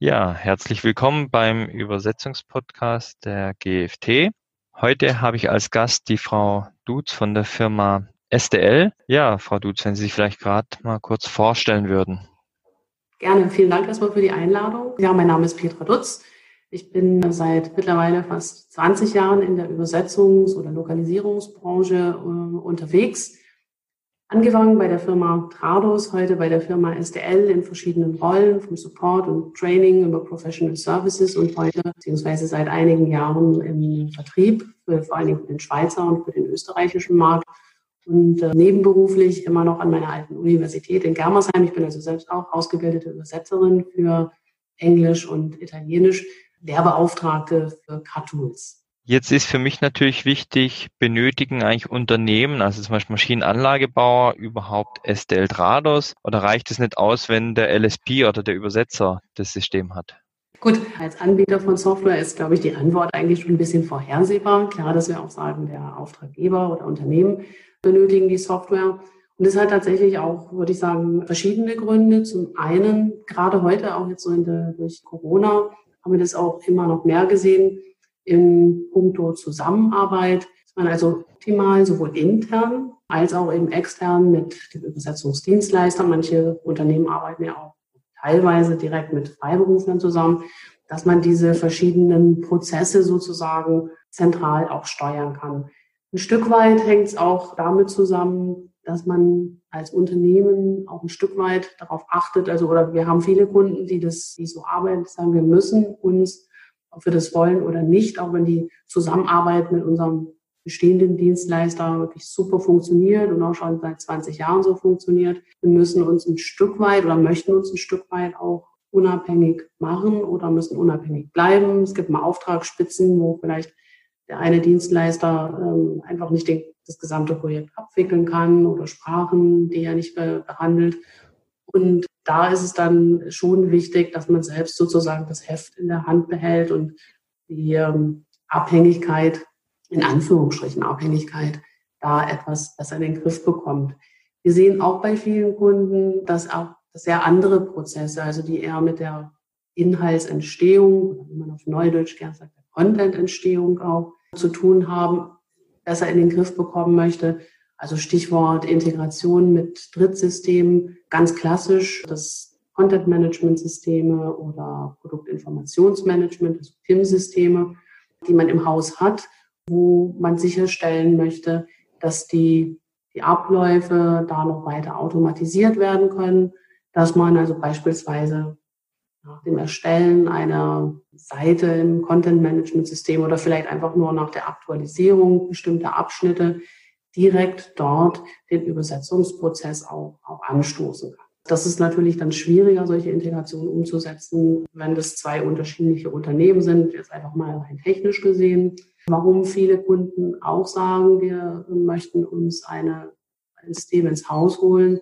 Ja, herzlich willkommen beim Übersetzungspodcast der GFT. Heute habe ich als Gast die Frau Dutz von der Firma SDL. Ja, Frau Dutz, wenn Sie sich vielleicht gerade mal kurz vorstellen würden. Gerne, vielen Dank erstmal für die Einladung. Ja, mein Name ist Petra Dutz. Ich bin seit mittlerweile fast 20 Jahren in der Übersetzungs- oder Lokalisierungsbranche äh, unterwegs Angefangen bei der Firma Trados, heute bei der Firma SDL in verschiedenen Rollen, vom Support und Training über Professional Services und heute beziehungsweise seit einigen Jahren im Vertrieb, für, vor allen Dingen für den Schweizer und für den österreichischen Markt und äh, nebenberuflich immer noch an meiner alten Universität in Germersheim. Ich bin also selbst auch ausgebildete Übersetzerin für Englisch und Italienisch, Lehrbeauftragte für Cartools. Jetzt ist für mich natürlich wichtig, benötigen eigentlich Unternehmen, also zum Beispiel Maschinenanlagebauer, überhaupt SDL Trados oder reicht es nicht aus, wenn der LSP oder der Übersetzer das System hat? Gut, als Anbieter von Software ist, glaube ich, die Antwort eigentlich schon ein bisschen vorhersehbar. Klar, dass wir auch sagen, der Auftraggeber oder Unternehmen benötigen die Software. Und es hat tatsächlich auch, würde ich sagen, verschiedene Gründe. Zum einen, gerade heute, auch jetzt so der, durch Corona, haben wir das auch immer noch mehr gesehen, in puncto Zusammenarbeit, dass man also optimal sowohl intern als auch eben extern mit dem Übersetzungsdienstleister, manche Unternehmen arbeiten ja auch teilweise direkt mit Freiberuflern zusammen, dass man diese verschiedenen Prozesse sozusagen zentral auch steuern kann. Ein Stück weit hängt es auch damit zusammen, dass man als Unternehmen auch ein Stück weit darauf achtet, also oder wir haben viele Kunden, die das, die so arbeiten, sagen, wir müssen uns ob wir das wollen oder nicht, auch wenn die Zusammenarbeit mit unserem bestehenden Dienstleister wirklich super funktioniert und auch schon seit 20 Jahren so funktioniert. Wir müssen uns ein Stück weit oder möchten uns ein Stück weit auch unabhängig machen oder müssen unabhängig bleiben. Es gibt mal Auftragsspitzen, wo vielleicht der eine Dienstleister ähm, einfach nicht den, das gesamte Projekt abwickeln kann oder Sprachen, die er nicht behandelt. Und da ist es dann schon wichtig, dass man selbst sozusagen das Heft in der Hand behält und die ähm, Abhängigkeit, in Anführungsstrichen Abhängigkeit, da etwas besser in den Griff bekommt. Wir sehen auch bei vielen Kunden, dass auch sehr andere Prozesse, also die eher mit der Inhaltsentstehung, wie man auf Neudeutsch gern sagt, der Contententstehung auch zu tun haben, besser in den Griff bekommen möchte. Also Stichwort Integration mit Drittsystemen, ganz klassisch das Content Management Systeme oder Produktinformationsmanagement, also PIM-Systeme, die man im Haus hat, wo man sicherstellen möchte, dass die, die Abläufe da noch weiter automatisiert werden können, dass man also beispielsweise nach dem Erstellen einer Seite im Content Management System oder vielleicht einfach nur nach der Aktualisierung bestimmter Abschnitte direkt dort den Übersetzungsprozess auch, auch anstoßen kann. Das ist natürlich dann schwieriger, solche Integrationen umzusetzen, wenn das zwei unterschiedliche Unternehmen sind, jetzt einfach mal rein technisch gesehen. Warum viele Kunden auch sagen, wir möchten uns eine, ein System ins Haus holen,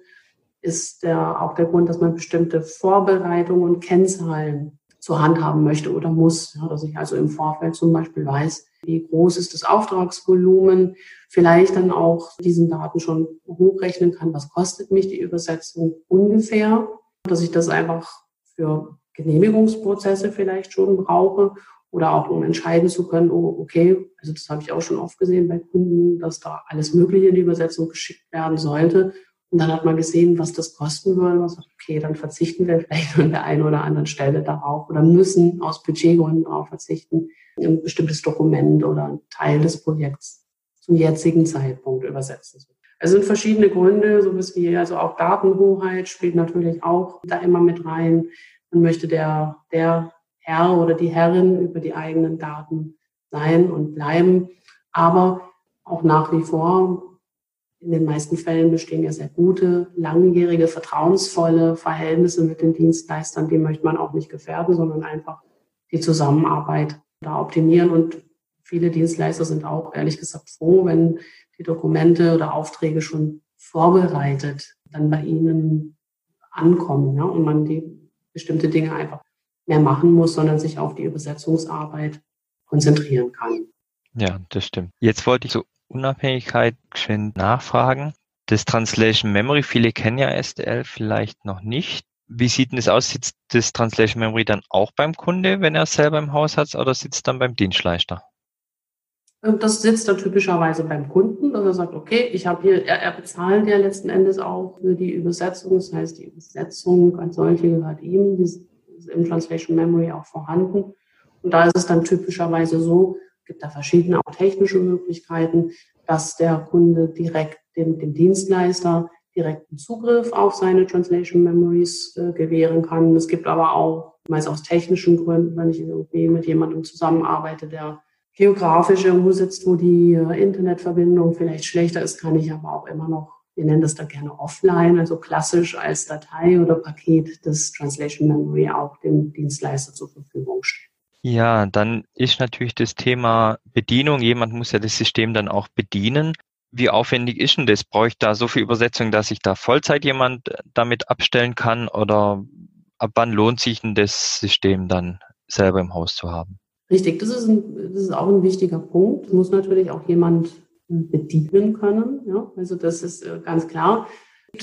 ist der, auch der Grund, dass man bestimmte Vorbereitungen und Kennzahlen zur Hand haben möchte oder muss. Ja, dass ich also im Vorfeld zum Beispiel weiß, wie groß ist das Auftragsvolumen, vielleicht dann auch diesen Daten schon hochrechnen kann, was kostet mich die Übersetzung ungefähr, dass ich das einfach für Genehmigungsprozesse vielleicht schon brauche oder auch um entscheiden zu können, oh, okay, also das habe ich auch schon oft gesehen bei Kunden, dass da alles Mögliche in die Übersetzung geschickt werden sollte. Und dann hat man gesehen, was das kosten würde. Man sagt, okay, dann verzichten wir vielleicht an der einen oder anderen Stelle darauf oder müssen aus Budgetgründen darauf verzichten, ein bestimmtes Dokument oder ein Teil des Projekts zum jetzigen Zeitpunkt übersetzen zu. Es sind verschiedene Gründe, so wie also auch Datenhoheit spielt natürlich auch da immer mit rein. Man möchte der, der Herr oder die Herrin über die eigenen Daten sein und bleiben. Aber auch nach wie vor, in den meisten Fällen bestehen ja sehr gute, langjährige, vertrauensvolle Verhältnisse mit den Dienstleistern. Die möchte man auch nicht gefährden, sondern einfach die Zusammenarbeit da optimieren. Und viele Dienstleister sind auch ehrlich gesagt froh, wenn die Dokumente oder Aufträge schon vorbereitet dann bei ihnen ankommen ja, und man die bestimmte Dinge einfach mehr machen muss, sondern sich auf die Übersetzungsarbeit konzentrieren kann. Ja, das stimmt. Jetzt wollte ich zur Unabhängigkeit schön nachfragen. Das Translation Memory, viele kennen ja SDL vielleicht noch nicht. Wie sieht denn das aus? Sitzt das Translation Memory dann auch beim Kunde, wenn er es selber im Haus hat, oder sitzt dann beim Dienstleister? Das sitzt dann typischerweise beim Kunden, dass er sagt, okay, ich habe hier, er, er bezahlt ja letzten Endes auch für die Übersetzung. Das heißt, die Übersetzung als solche gehört ihm, die ist im Translation Memory auch vorhanden. Und da ist es dann typischerweise so, gibt da verschiedene auch technische Möglichkeiten, dass der Kunde direkt dem, dem Dienstleister direkten Zugriff auf seine Translation Memories äh, gewähren kann. Es gibt aber auch, meist aus technischen Gründen, wenn ich irgendwie mit jemandem zusammenarbeite, der geografisch irgendwo sitzt, wo die äh, Internetverbindung vielleicht schlechter ist, kann ich aber auch immer noch, wir nennen das dann gerne offline, also klassisch als Datei oder Paket des Translation Memory auch dem Dienstleister zur Verfügung stellen. Ja, dann ist natürlich das Thema Bedienung. Jemand muss ja das System dann auch bedienen. Wie aufwendig ist denn das? Brauche ich da so viel Übersetzung, dass ich da Vollzeit jemand damit abstellen kann? Oder ab wann lohnt sich denn das System dann selber im Haus zu haben? Richtig, das ist, ein, das ist auch ein wichtiger Punkt. Muss natürlich auch jemand bedienen können. Ja? Also das ist äh, ganz klar.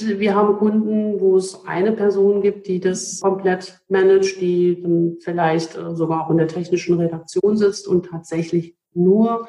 Wir haben Kunden, wo es eine Person gibt, die das komplett managt, die dann vielleicht äh, sogar auch in der technischen Redaktion sitzt und tatsächlich nur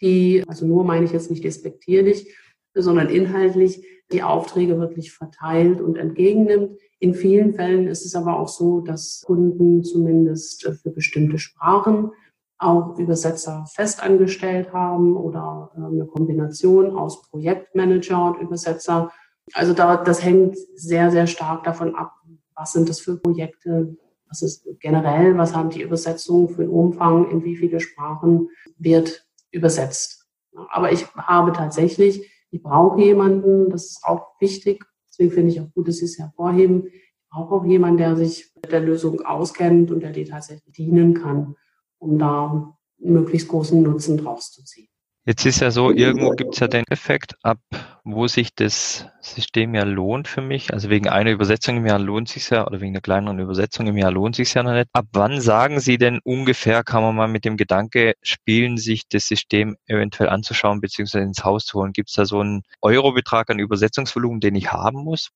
die, also nur meine ich jetzt nicht despektierlich, sondern inhaltlich die Aufträge wirklich verteilt und entgegennimmt. In vielen Fällen ist es aber auch so, dass Kunden zumindest für bestimmte Sprachen auch Übersetzer festangestellt haben oder äh, eine Kombination aus Projektmanager und Übersetzer. Also da, das hängt sehr, sehr stark davon ab, was sind das für Projekte, was ist generell, was haben die Übersetzungen für einen Umfang, in wie viele Sprachen wird übersetzt. Aber ich habe tatsächlich, ich brauche jemanden, das ist auch wichtig, deswegen finde ich auch gut, dass Sie es hervorheben, ich brauche auch jemanden, der sich mit der Lösung auskennt und der die tatsächlich dienen kann, um da möglichst großen Nutzen draus zu ziehen. Jetzt ist ja so, irgendwo gibt es ja den Effekt, ab wo sich das System ja lohnt für mich. Also wegen einer Übersetzung im Jahr lohnt sich ja, oder wegen einer kleineren Übersetzung im Jahr lohnt sich ja noch nicht. Ab wann sagen Sie denn ungefähr, kann man mal mit dem Gedanke spielen, sich das System eventuell anzuschauen bzw. ins Haus zu holen? Gibt es da so einen Eurobetrag an Übersetzungsvolumen, den ich haben muss?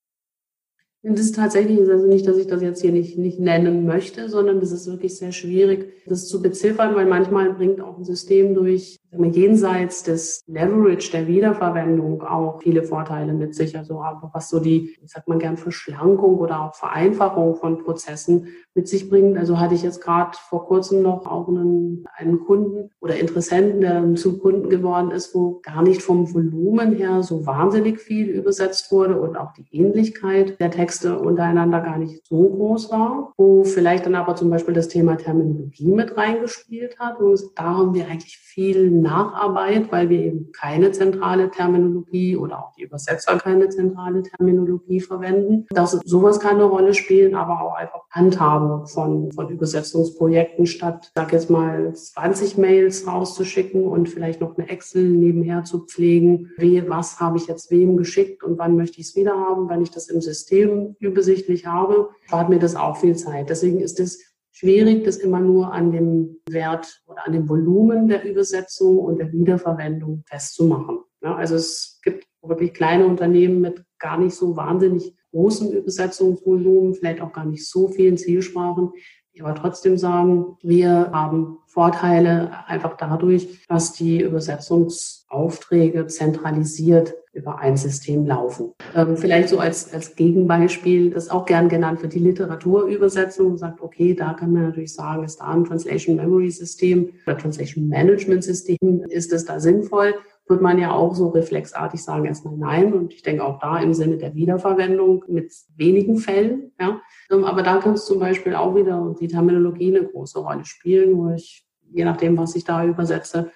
Das ist tatsächlich, also nicht, dass ich das jetzt hier nicht, nicht nennen möchte, sondern das ist wirklich sehr schwierig, das zu beziffern, weil manchmal bringt auch ein System durch jenseits des Leverage der Wiederverwendung auch viele Vorteile mit sich. Also auch was so die, ich sag mal gern Verschlankung oder auch Vereinfachung von Prozessen mit sich bringt. Also hatte ich jetzt gerade vor kurzem noch auch einen, einen Kunden oder Interessenten, der zum Kunden geworden ist, wo gar nicht vom Volumen her so wahnsinnig viel übersetzt wurde und auch die Ähnlichkeit der Texte untereinander gar nicht so groß war, wo vielleicht dann aber zum Beispiel das Thema Terminologie mit reingespielt hat. Und da haben wir eigentlich viel Nacharbeit, weil wir eben keine zentrale Terminologie oder auch die Übersetzer keine zentrale Terminologie verwenden. Das, sowas kann eine Rolle spielen, aber auch einfach Handhabung von, von Übersetzungsprojekten statt, sag jetzt mal, 20 Mails rauszuschicken und vielleicht noch eine Excel nebenher zu pflegen. Wie, was habe ich jetzt wem geschickt und wann möchte ich es wieder haben? Wenn ich das im System übersichtlich habe, spart mir das auch viel Zeit. Deswegen ist es schwierig, das immer nur an dem Wert oder an dem Volumen der Übersetzung und der Wiederverwendung festzumachen. Ja, also es gibt wirklich kleine Unternehmen mit gar nicht so wahnsinnig großem Übersetzungsvolumen, vielleicht auch gar nicht so vielen Zielsprachen, aber trotzdem sagen, wir haben Vorteile einfach dadurch, dass die Übersetzungsaufträge zentralisiert über ein System laufen. Ähm, vielleicht so als, als Gegenbeispiel, das auch gern genannt wird, die Literaturübersetzung sagt, okay, da kann man natürlich sagen, ist da ein Translation Memory System oder Translation Management System, ist es da sinnvoll? Wird man ja auch so reflexartig sagen, erstmal nein. Und ich denke auch da im Sinne der Wiederverwendung mit wenigen Fällen, ja. Ähm, aber da kann es zum Beispiel auch wieder die Terminologie eine große Rolle spielen, wo ich, je nachdem, was ich da übersetze,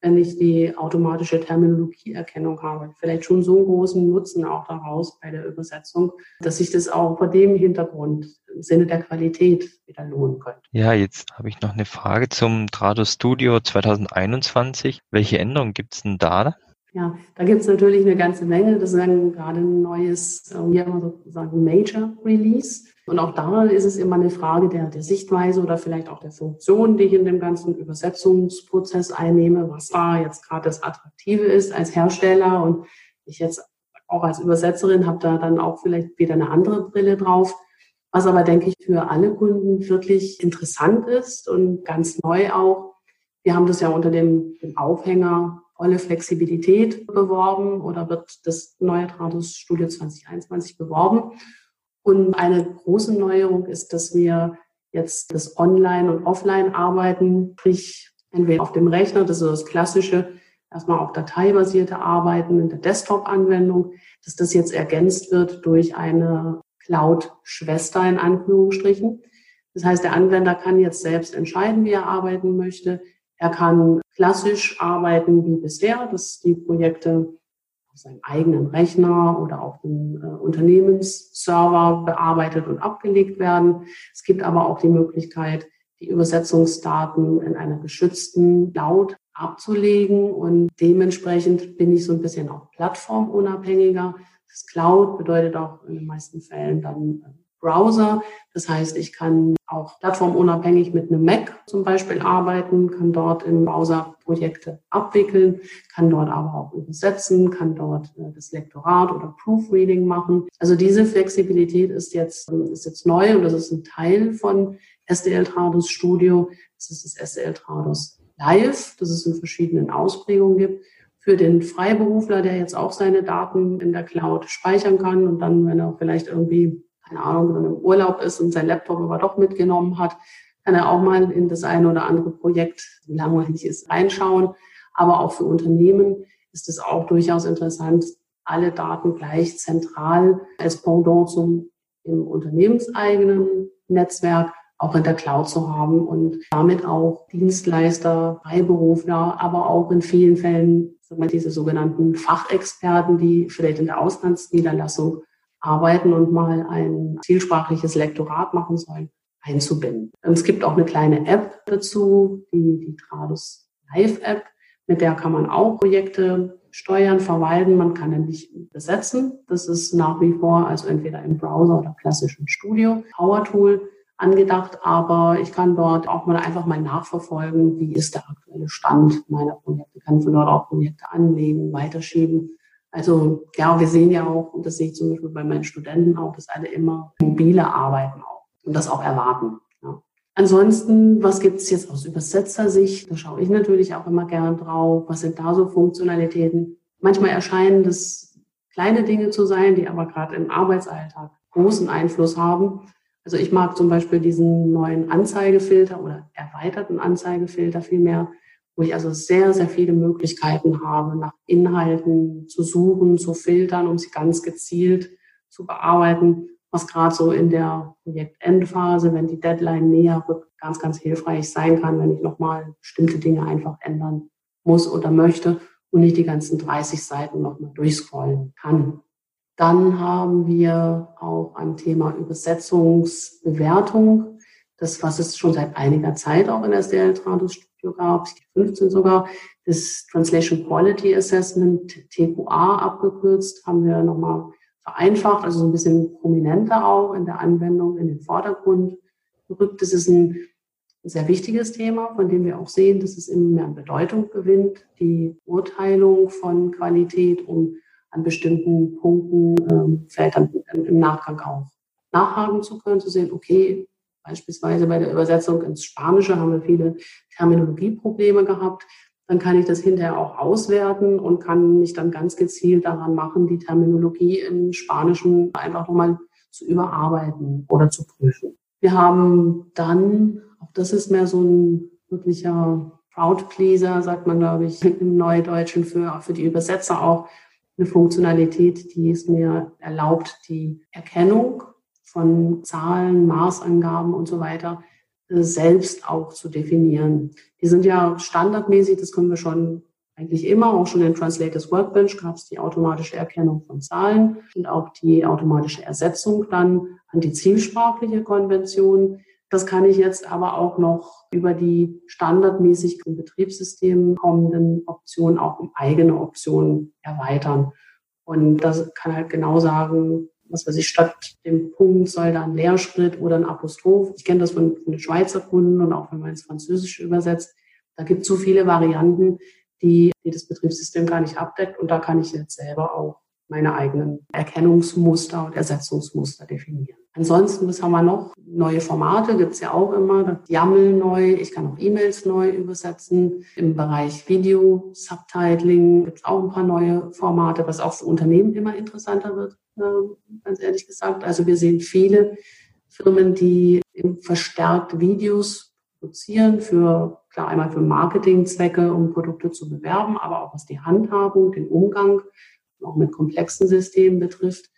wenn ich die automatische Terminologieerkennung habe. Vielleicht schon so einen großen Nutzen auch daraus bei der Übersetzung, dass sich das auch vor dem Hintergrund im Sinne der Qualität wieder lohnen könnte. Ja, jetzt habe ich noch eine Frage zum Trado Studio 2021. Welche Änderungen gibt es denn da? Ja, da gibt es natürlich eine ganze Menge. Das ist dann gerade ein neues, äh, ja, sozusagen Major Release. Und auch da ist es immer eine Frage der, der Sichtweise oder vielleicht auch der Funktion, die ich in dem ganzen Übersetzungsprozess einnehme, was da jetzt gerade das Attraktive ist als Hersteller. Und ich jetzt auch als Übersetzerin habe da dann auch vielleicht wieder eine andere Brille drauf. Was aber, denke ich, für alle Kunden wirklich interessant ist und ganz neu auch. Wir haben das ja unter dem, dem Aufhänger volle Flexibilität beworben oder wird das neue Tratus Studio 2021 beworben. Und eine große Neuerung ist, dass wir jetzt das Online- und Offline-Arbeiten, sprich entweder auf dem Rechner, das ist das klassische, erstmal auch dateibasierte Arbeiten in der Desktop-Anwendung, dass das jetzt ergänzt wird durch eine Cloud-Schwester in Anführungsstrichen. Das heißt, der Anwender kann jetzt selbst entscheiden, wie er arbeiten möchte. Er kann klassisch arbeiten wie bisher, dass die Projekte seinem eigenen Rechner oder auf dem äh, Unternehmensserver bearbeitet und abgelegt werden. Es gibt aber auch die Möglichkeit, die Übersetzungsdaten in einer geschützten Cloud abzulegen und dementsprechend bin ich so ein bisschen auch plattformunabhängiger. Das Cloud bedeutet auch in den meisten Fällen dann äh, Browser. Das heißt, ich kann auch plattformunabhängig mit einem Mac zum Beispiel arbeiten, kann dort im Browser Projekte abwickeln, kann dort aber auch übersetzen, kann dort äh, das Lektorat oder Proofreading machen. Also diese Flexibilität ist jetzt, ist jetzt neu und das ist ein Teil von SDL Trados Studio. Das ist das SDL Trados Live, das es in verschiedenen Ausprägungen gibt für den Freiberufler, der jetzt auch seine Daten in der Cloud speichern kann und dann, wenn er vielleicht irgendwie keine Ahnung, wenn er im Urlaub ist und sein Laptop aber doch mitgenommen hat, kann er auch mal in das eine oder andere Projekt, wie langweilig ist, reinschauen. Aber auch für Unternehmen ist es auch durchaus interessant, alle Daten gleich zentral als Pendant zum im unternehmenseigenen Netzwerk auch in der Cloud zu haben und damit auch Dienstleister, Freiberufler, aber auch in vielen Fällen diese sogenannten Fachexperten, die vielleicht in der Auslandsniederlassung arbeiten und mal ein zielsprachliches Lektorat machen sollen, einzubinden. Es gibt auch eine kleine App dazu, die, die Tradus Live App, mit der kann man auch Projekte steuern, verwalten. Man kann nämlich besetzen. Das ist nach wie vor also entweder im Browser oder klassischen Studio Power Tool angedacht, aber ich kann dort auch mal einfach mal nachverfolgen, wie ist der aktuelle Stand meiner Projekte, kann von dort auch Projekte anlegen, weiterschieben also ja, wir sehen ja auch, und das sehe ich zum Beispiel bei meinen Studenten auch, dass alle immer mobile arbeiten auch und das auch erwarten. Ja. Ansonsten, was gibt es jetzt aus Übersetzersicht? Da schaue ich natürlich auch immer gern drauf. Was sind da so Funktionalitäten? Manchmal erscheinen das kleine Dinge zu sein, die aber gerade im Arbeitsalltag großen Einfluss haben. Also ich mag zum Beispiel diesen neuen Anzeigefilter oder erweiterten Anzeigefilter vielmehr, wo ich also sehr, sehr viele Möglichkeiten habe, nach Inhalten zu suchen, zu filtern, um sie ganz gezielt zu bearbeiten, was gerade so in der Projektendphase, wenn die Deadline näher rückt, ganz, ganz hilfreich sein kann, wenn ich nochmal bestimmte Dinge einfach ändern muss oder möchte und nicht die ganzen 30 Seiten nochmal durchscrollen kann. Dann haben wir auch ein Thema Übersetzungsbewertung. Das, was es schon seit einiger Zeit auch in der SDL Trados gab, 15 sogar, das Translation Quality Assessment, TQA abgekürzt, haben wir nochmal vereinfacht, also so ein bisschen prominenter auch in der Anwendung in den Vordergrund gerückt. Das ist ein sehr wichtiges Thema, von dem wir auch sehen, dass es immer mehr an Bedeutung gewinnt, die Urteilung von Qualität, um an bestimmten Punkten ähm, vielleicht dann im Nachgang auch nachhaken zu können, zu sehen, okay, Beispielsweise bei der Übersetzung ins Spanische haben wir viele Terminologieprobleme gehabt. Dann kann ich das hinterher auch auswerten und kann mich dann ganz gezielt daran machen, die Terminologie im Spanischen einfach nochmal zu überarbeiten oder zu prüfen. Wir haben dann, auch das ist mehr so ein wirklicher Crowdpleaser, sagt man, glaube ich, im Neudeutschen für, für die Übersetzer auch eine Funktionalität, die es mir erlaubt, die Erkennung von Zahlen, Maßangaben und so weiter äh, selbst auch zu definieren. Die sind ja standardmäßig, das können wir schon eigentlich immer, auch schon in Translators Workbench gab es die automatische Erkennung von Zahlen und auch die automatische Ersetzung dann an die zielsprachliche Konvention. Das kann ich jetzt aber auch noch über die standardmäßig im Betriebssystem kommenden Optionen auch um eigene Optionen erweitern. Und das kann halt genau sagen, was weiß ich, statt dem Punkt soll da ein Leerschritt oder ein Apostroph. Ich kenne das von, von den Schweizer Kunden und auch wenn man ins Französische übersetzt. Da gibt es so viele Varianten, die, die das Betriebssystem gar nicht abdeckt. Und da kann ich jetzt selber auch meine eigenen Erkennungsmuster und Ersetzungsmuster definieren. Ansonsten, was haben wir noch? Neue Formate gibt's ja auch immer. YAML neu. Ich kann auch E-Mails neu übersetzen. Im Bereich Video, Subtitling gibt's auch ein paar neue Formate, was auch für Unternehmen immer interessanter wird, äh, ganz ehrlich gesagt. Also wir sehen viele Firmen, die verstärkt Videos produzieren für, klar, einmal für Marketingzwecke, um Produkte zu bewerben, aber auch was die Handhabung, den Umgang, auch mit komplexen Systemen betrifft,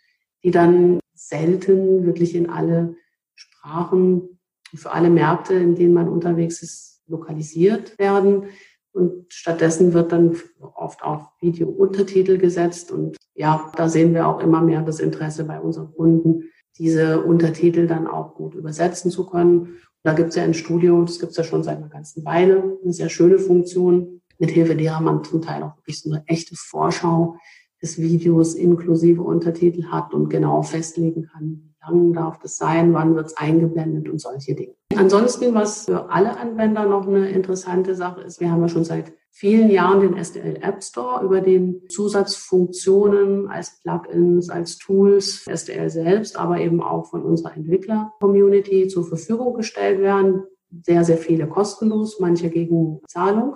die dann selten wirklich in alle Sprachen, für alle Märkte, in denen man unterwegs ist, lokalisiert werden. Und stattdessen wird dann oft auf Video-Untertitel gesetzt. Und ja, da sehen wir auch immer mehr das Interesse bei unseren Kunden, diese Untertitel dann auch gut übersetzen zu können. Da gibt es ja ein Studio, das gibt es ja schon seit einer ganzen Weile, eine sehr schöne Funktion, mit Hilfe derer man zum Teil auch wirklich so eine echte Vorschau des Videos inklusive Untertitel hat und genau festlegen kann, wie lang darf das sein, wann wird es eingeblendet und solche Dinge. Ansonsten, was für alle Anwender noch eine interessante Sache ist, wir haben ja schon seit vielen Jahren den SDL App Store, über den Zusatzfunktionen als Plugins, als Tools SDL selbst, aber eben auch von unserer Entwickler-Community zur Verfügung gestellt werden. Sehr, sehr viele kostenlos, manche gegen Zahlung.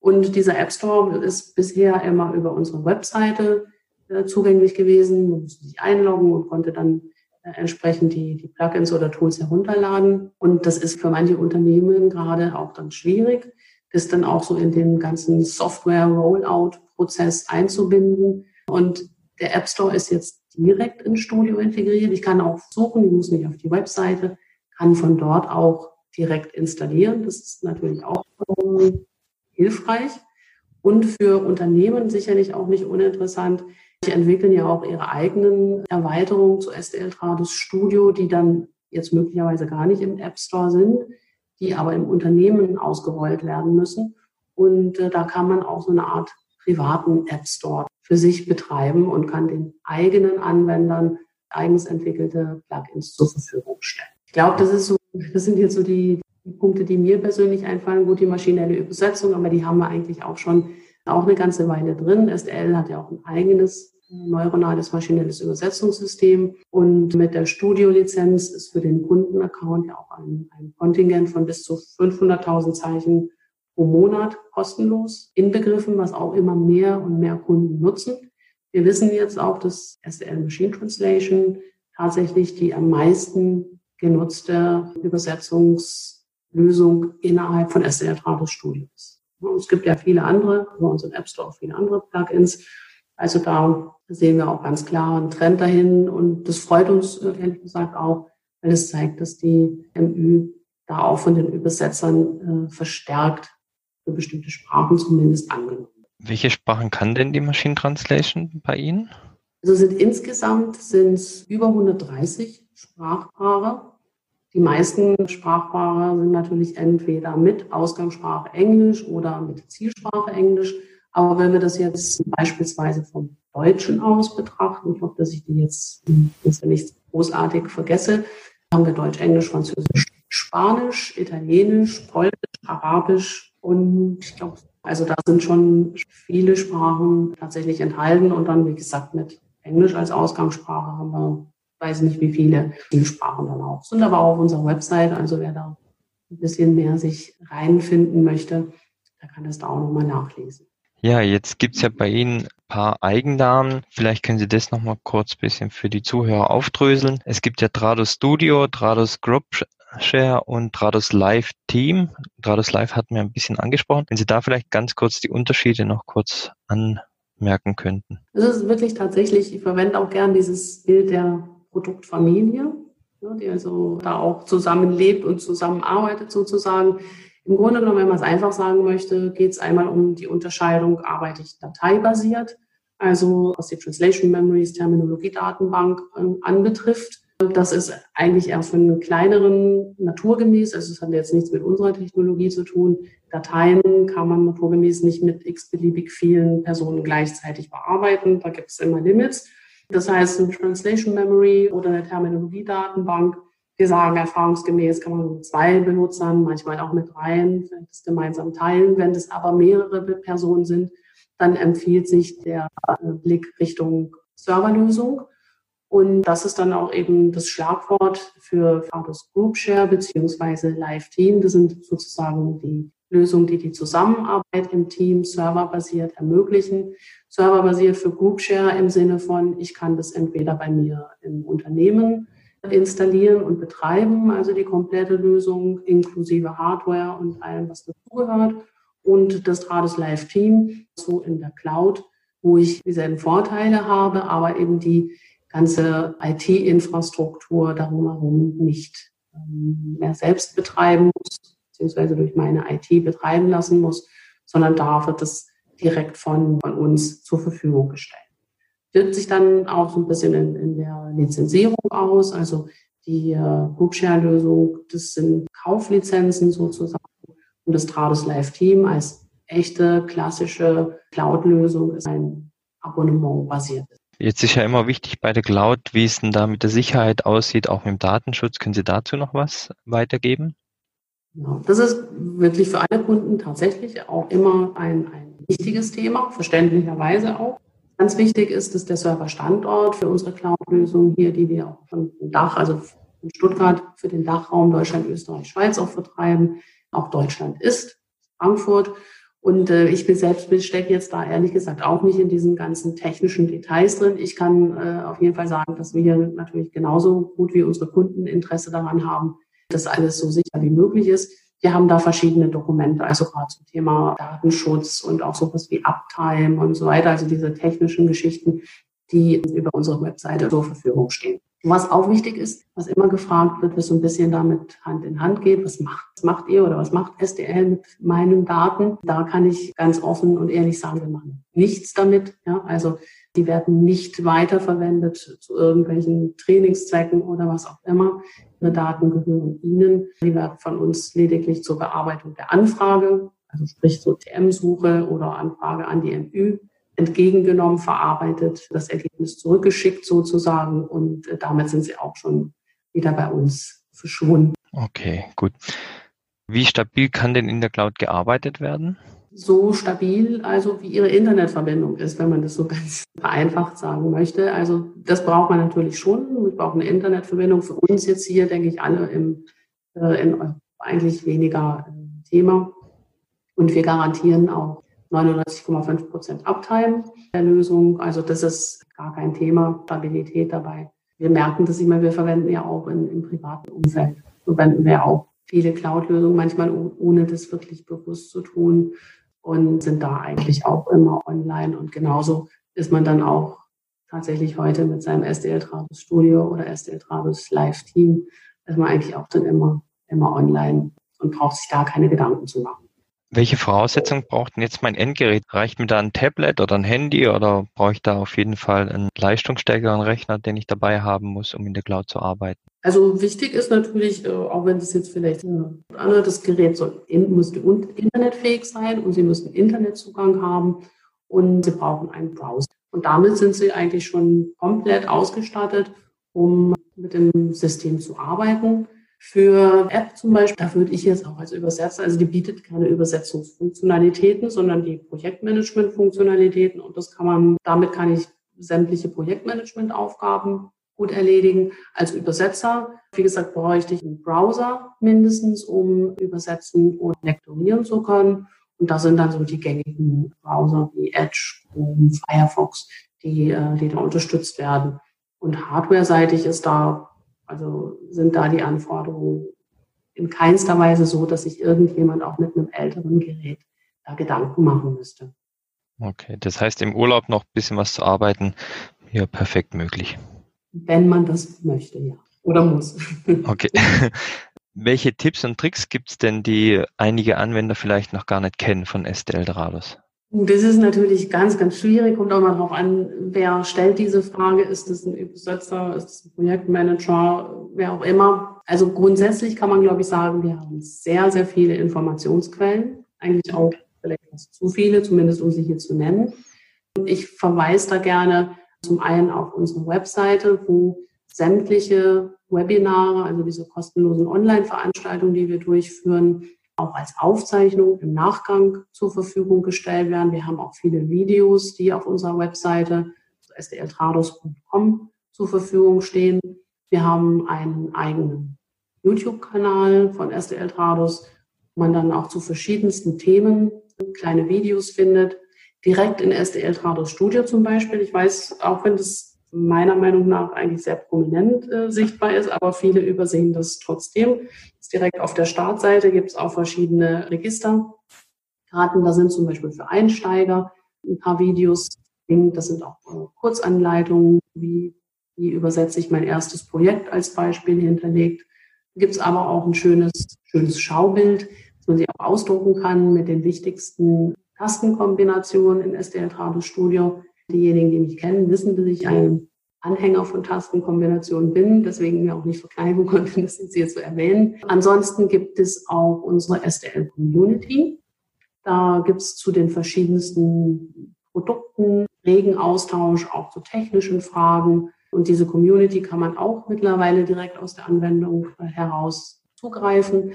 Und dieser App Store ist bisher immer über unsere Webseite äh, zugänglich gewesen. Man musste sich einloggen und konnte dann äh, entsprechend die, die Plugins oder Tools herunterladen. Und das ist für manche Unternehmen gerade auch dann schwierig, das dann auch so in den ganzen Software-Rollout-Prozess einzubinden. Und der App Store ist jetzt direkt ins Studio integriert. Ich kann auch suchen, ich muss nicht auf die Webseite, kann von dort auch direkt installieren. Das ist natürlich auch ähm, hilfreich und für Unternehmen sicherlich auch nicht uninteressant. Die entwickeln ja auch ihre eigenen Erweiterungen zu SDL Trados Studio, die dann jetzt möglicherweise gar nicht im App Store sind, die aber im Unternehmen ausgerollt werden müssen. Und äh, da kann man auch so eine Art privaten App Store für sich betreiben und kann den eigenen Anwendern eigens entwickelte Plugins zur Verfügung stellen. Ich glaube, das so, das sind jetzt so die, die Punkte, die mir persönlich einfallen. Gut, die maschinelle Übersetzung, aber die haben wir eigentlich auch schon auch eine ganze Weile drin. SDL hat ja auch ein eigenes neuronales maschinelles Übersetzungssystem. Und mit der Studio-Lizenz ist für den Kundenaccount ja auch ein, ein Kontingent von bis zu 500.000 Zeichen pro Monat kostenlos inbegriffen, was auch immer mehr und mehr Kunden nutzen. Wir wissen jetzt auch, dass SDL Machine Translation tatsächlich die am meisten genutzte Übersetzungslösung innerhalb von SDL Trados Studios. Es gibt ja viele andere, über unseren App Store auch viele andere Plugins. Also da sehen wir auch ganz klar einen Trend dahin und das freut uns ehrlich gesagt auch, weil es zeigt, dass die MÜ da auch von den Übersetzern äh, verstärkt für bestimmte Sprachen zumindest angenommen. Welche Sprachen kann denn die Machine Translation bei Ihnen? Also sind insgesamt sind es über 130 Sprachpaare. Die meisten Sprachpaare sind natürlich entweder mit Ausgangssprache Englisch oder mit Zielsprache Englisch. Aber wenn wir das jetzt beispielsweise vom Deutschen aus betrachten, ich hoffe, dass ich die jetzt, jetzt nicht großartig vergesse, haben wir Deutsch, Englisch, Französisch, Spanisch, Italienisch, Polnisch, Arabisch und ich glaube, also da sind schon viele Sprachen tatsächlich enthalten und dann, wie gesagt, mit Englisch als Ausgangssprache haben wir, weiß nicht wie viele, viele Sprachen dann auch. Sind aber auch auf unserer Website, also wer da ein bisschen mehr sich reinfinden möchte, der kann das da auch nochmal nachlesen. Ja, jetzt gibt's ja bei Ihnen ein paar Eigennamen. Vielleicht können Sie das nochmal kurz bisschen für die Zuhörer aufdröseln. Es gibt ja Trados Studio, Trados Group Share und Trados Live Team. Trados Live hatten wir ein bisschen angesprochen. Wenn Sie da vielleicht ganz kurz die Unterschiede noch kurz anmerken könnten. Es ist wirklich tatsächlich, ich verwende auch gern dieses Bild der Produktfamilie, ne, die also da auch zusammenlebt und zusammenarbeitet sozusagen. Im Grunde genommen, wenn man es einfach sagen möchte, geht es einmal um die Unterscheidung, arbeite ich dateibasiert, also was die Translation Memories, Terminologiedatenbank äh, anbetrifft. Das ist eigentlich eher für einen kleineren naturgemäß, also es hat jetzt nichts mit unserer Technologie zu tun. Dateien kann man naturgemäß nicht mit x-beliebig vielen Personen gleichzeitig bearbeiten. Da gibt es immer Limits. Das heißt, eine Translation Memory oder eine Terminologiedatenbank wir sagen, erfahrungsgemäß kann man mit zwei Benutzern, manchmal auch mit dreien, das gemeinsam teilen. Wenn es aber mehrere Personen sind, dann empfiehlt sich der äh, Blick Richtung Serverlösung. Und das ist dann auch eben das Schlagwort für Fados Group Share beziehungsweise Live Team. Das sind sozusagen die Lösungen, die die Zusammenarbeit im Team serverbasiert ermöglichen. Serverbasiert für Group Share im Sinne von, ich kann das entweder bei mir im Unternehmen installieren und betreiben, also die komplette Lösung inklusive Hardware und allem, was dazugehört. Und das Trades Live Team so in der Cloud, wo ich dieselben Vorteile habe, aber eben die ganze IT-Infrastruktur darum herum nicht ähm, mehr selbst betreiben muss, beziehungsweise durch meine IT betreiben lassen muss, sondern da wird es direkt von, von uns zur Verfügung gestellt. Wirkt sich dann auch so ein bisschen in, in der Lizenzierung aus, also die äh, Groupshare-Lösung, das sind Kauflizenzen sozusagen und das Trades Live Team als echte klassische Cloud-Lösung ist ein Abonnement basiert. Jetzt ist ja immer wichtig bei der Cloud, wie es denn da mit der Sicherheit aussieht, auch mit dem Datenschutz. Können Sie dazu noch was weitergeben? Genau. Das ist wirklich für alle Kunden tatsächlich auch immer ein, ein wichtiges Thema, verständlicherweise auch. Ganz wichtig ist, dass der Serverstandort für unsere Cloud-Lösung hier, die wir auch von Dach, also in Stuttgart für den Dachraum Deutschland, Österreich, Schweiz auch vertreiben, auch Deutschland ist, Frankfurt. Und äh, ich bin selbst stecke jetzt da ehrlich gesagt auch nicht in diesen ganzen technischen Details drin. Ich kann äh, auf jeden Fall sagen, dass wir natürlich genauso gut wie unsere Kunden Interesse daran haben, dass alles so sicher wie möglich ist. Wir haben da verschiedene Dokumente, also gerade zum Thema Datenschutz und auch sowas wie Uptime und so weiter, also diese technischen Geschichten, die über unsere Webseite zur Verfügung stehen. Was auch wichtig ist, was immer gefragt wird, was so ein bisschen damit Hand in Hand geht, was macht, was macht ihr oder was macht SDL mit meinen Daten? Da kann ich ganz offen und ehrlich sagen, wir machen nichts damit. Ja, also die werden nicht weiterverwendet zu irgendwelchen Trainingszwecken oder was auch immer. Ihre Daten gehören Ihnen. Die werden von uns lediglich zur Bearbeitung der Anfrage, also sprich zur TM-Suche oder Anfrage an die MÜ entgegengenommen, verarbeitet, das Ergebnis zurückgeschickt sozusagen und äh, damit sind sie auch schon wieder bei uns verschwunden. Okay, gut. Wie stabil kann denn in der Cloud gearbeitet werden? So stabil, also wie Ihre Internetverbindung ist, wenn man das so ganz vereinfacht sagen möchte. Also das braucht man natürlich schon. Wir brauchen eine Internetverbindung. Für uns jetzt hier, denke ich, alle im, äh, in eigentlich weniger äh, Thema. Und wir garantieren auch 99,5 Prozent Uptime der Lösung. Also das ist gar kein Thema, Stabilität dabei. Wir merken das immer, wir verwenden ja auch in, im privaten Umfeld, verwenden wir auch viele Cloud-Lösungen, manchmal ohne das wirklich bewusst zu tun und sind da eigentlich auch immer online. Und genauso ist man dann auch tatsächlich heute mit seinem SDL Trabus Studio oder SDL Trabus Live Team, ist man eigentlich auch dann immer, immer online und braucht sich da keine Gedanken zu machen. Welche Voraussetzungen braucht denn jetzt mein Endgerät? Reicht mir da ein Tablet oder ein Handy oder brauche ich da auf jeden Fall einen leistungsstärkeren Rechner, den ich dabei haben muss, um in der Cloud zu arbeiten? Also wichtig ist natürlich, äh, auch wenn das jetzt vielleicht ein anderes Gerät soll, muss internetfähig sein und Sie müssen Internetzugang haben und Sie brauchen einen Browser. Und damit sind Sie eigentlich schon komplett ausgestattet, um mit dem System zu arbeiten. Für App zum Beispiel, da würde ich jetzt auch als Übersetzer, also die bietet keine Übersetzungsfunktionalitäten, sondern die Projektmanagement-Funktionalitäten und das kann man, damit kann ich sämtliche Projektmanagement-Aufgaben gut erledigen. Als Übersetzer, wie gesagt, bräuchte ich einen Browser mindestens, um übersetzen und lektorieren zu können. Und da sind dann so die gängigen Browser wie Edge, Chrome, Firefox, die, äh, die da unterstützt werden. Und hardware-seitig ist da also sind da die Anforderungen in keinster Weise so, dass sich irgendjemand auch mit einem älteren Gerät da Gedanken machen müsste. Okay, das heißt im Urlaub noch ein bisschen was zu arbeiten, ja, perfekt möglich. Wenn man das möchte, ja. Oder muss. Okay. Welche Tipps und Tricks gibt es denn, die einige Anwender vielleicht noch gar nicht kennen von STL Drados? Das ist natürlich ganz, ganz schwierig. Kommt auch mal darauf an, wer stellt diese Frage. Ist es ein Übersetzer? Ist es ein Projektmanager? Wer auch immer. Also grundsätzlich kann man, glaube ich, sagen, wir haben sehr, sehr viele Informationsquellen. Eigentlich auch vielleicht zu viele, zumindest um sie hier zu nennen. Und ich verweise da gerne zum einen auf unsere Webseite, wo sämtliche Webinare, also diese kostenlosen Online-Veranstaltungen, die wir durchführen, auch als Aufzeichnung im Nachgang zur Verfügung gestellt werden. Wir haben auch viele Videos, die auf unserer Webseite sdltrados.com zur Verfügung stehen. Wir haben einen eigenen YouTube-Kanal von SDL Trados, wo man dann auch zu verschiedensten Themen kleine Videos findet. Direkt in SDL Trados Studio zum Beispiel. Ich weiß, auch wenn das meiner Meinung nach eigentlich sehr prominent äh, sichtbar ist, aber viele übersehen das trotzdem. Das direkt auf der Startseite gibt es auch verschiedene Register. Karten, da sind zum Beispiel für Einsteiger ein paar Videos. Das sind auch äh, Kurzanleitungen, wie, wie übersetze ich mein erstes Projekt als Beispiel hinterlegt. Gibt es aber auch ein schönes, schönes Schaubild, das man sich auch ausdrucken kann mit den wichtigsten Tastenkombinationen in SDL Trados Studio. Diejenigen, die mich kennen, wissen, dass ich ein Anhänger von Tastenkombinationen bin, deswegen mir auch nicht verkneifen konnte, das jetzt hier zu erwähnen. Ansonsten gibt es auch unsere SDL Community. Da gibt es zu den verschiedensten Produkten regen Austausch, auch zu technischen Fragen. Und diese Community kann man auch mittlerweile direkt aus der Anwendung heraus zugreifen.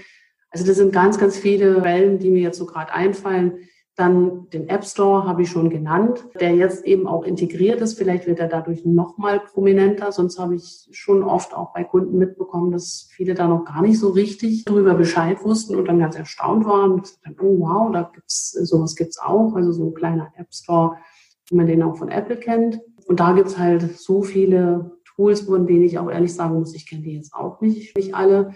Also das sind ganz, ganz viele Quellen, die mir jetzt so gerade einfallen. Dann den App Store habe ich schon genannt, der jetzt eben auch integriert ist. Vielleicht wird er dadurch noch mal prominenter. Sonst habe ich schon oft auch bei Kunden mitbekommen, dass viele da noch gar nicht so richtig darüber Bescheid wussten und dann ganz erstaunt waren. Und dann, oh wow, da gibt's sowas gibt's auch. Also so ein kleiner App Store, wie man den auch von Apple kennt. Und da gibt's halt so viele Tools, von denen ich auch ehrlich sagen muss, ich kenne die jetzt auch nicht, nicht alle.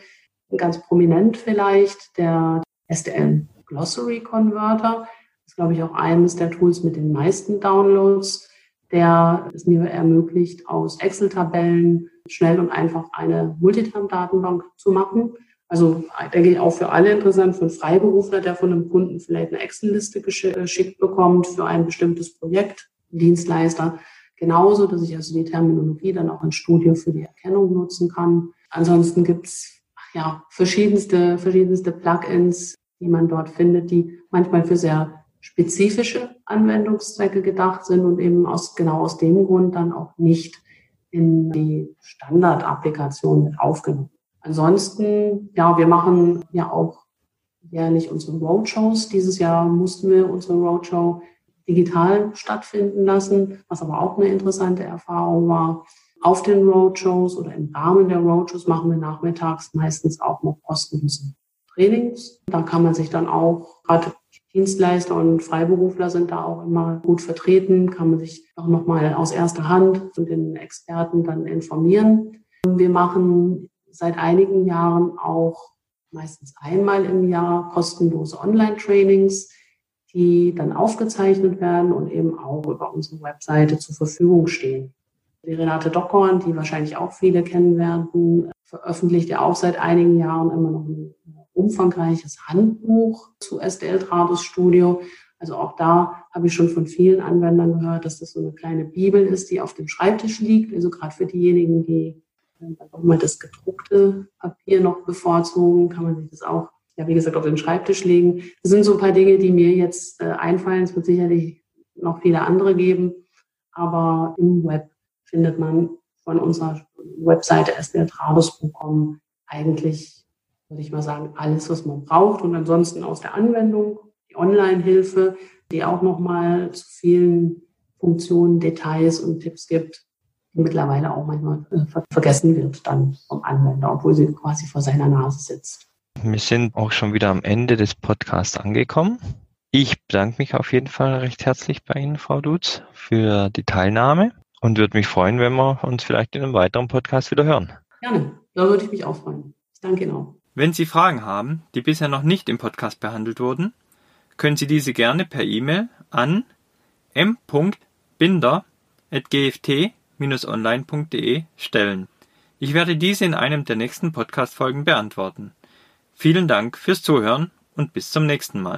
Ganz prominent vielleicht der SDL Glossary Converter ist, glaube ich, auch eines der Tools mit den meisten Downloads, der es mir ermöglicht, aus Excel-Tabellen schnell und einfach eine Multitam-Datenbank zu machen. Also denke ich auch für alle interessant, für einen Freiberufler, der von einem Kunden vielleicht eine Excel-Liste geschickt bekommt für ein bestimmtes Projekt, Dienstleister. Genauso, dass ich also die Terminologie dann auch ins Studio für die Erkennung nutzen kann. Ansonsten gibt's ja verschiedenste, verschiedenste Plugins, die man dort findet, die manchmal für sehr spezifische Anwendungszwecke gedacht sind und eben aus, genau aus dem Grund dann auch nicht in die Standardapplikation mit aufgenommen. Ansonsten, ja, wir machen ja auch jährlich unsere Roadshows. Dieses Jahr mussten wir unsere Roadshow digital stattfinden lassen, was aber auch eine interessante Erfahrung war. Auf den Roadshows oder im Rahmen der Roadshows machen wir nachmittags meistens auch noch kostenlose Trainings. Da kann man sich dann auch, gerade Dienstleister und Freiberufler sind da auch immer gut vertreten, kann man sich auch nochmal aus erster Hand von den Experten dann informieren. Wir machen seit einigen Jahren auch meistens einmal im Jahr kostenlose Online-Trainings, die dann aufgezeichnet werden und eben auch über unsere Webseite zur Verfügung stehen. Die Renate Dockhorn, die wahrscheinlich auch viele kennen werden, veröffentlicht ja auch seit einigen Jahren immer noch ein umfangreiches Handbuch zu SDL Trados Studio. Also auch da habe ich schon von vielen Anwendern gehört, dass das so eine kleine Bibel ist, die auf dem Schreibtisch liegt. Also gerade für diejenigen, die auch mal das gedruckte Papier noch bevorzugen, kann man sich das auch, ja, wie gesagt, auf den Schreibtisch legen. Das sind so ein paar Dinge, die mir jetzt äh, einfallen. Es wird sicherlich noch viele andere geben. Aber im Web findet man von unserer Webseite sdltrados.com eigentlich würde ich mal sagen, alles, was man braucht. Und ansonsten aus der Anwendung, die Online-Hilfe, die auch nochmal zu vielen Funktionen, Details und Tipps gibt, die mittlerweile auch manchmal äh, vergessen wird dann vom Anwender, obwohl sie quasi vor seiner Nase sitzt. Wir sind auch schon wieder am Ende des Podcasts angekommen. Ich bedanke mich auf jeden Fall recht herzlich bei Ihnen, Frau Dutz, für die Teilnahme und würde mich freuen, wenn wir uns vielleicht in einem weiteren Podcast wieder hören. Gerne, da würde ich mich auch freuen. Ich danke Ihnen auch. Wenn Sie Fragen haben, die bisher noch nicht im Podcast behandelt wurden, können Sie diese gerne per E-Mail an m.binder.gft-online.de stellen. Ich werde diese in einem der nächsten Podcast-Folgen beantworten. Vielen Dank fürs Zuhören und bis zum nächsten Mal.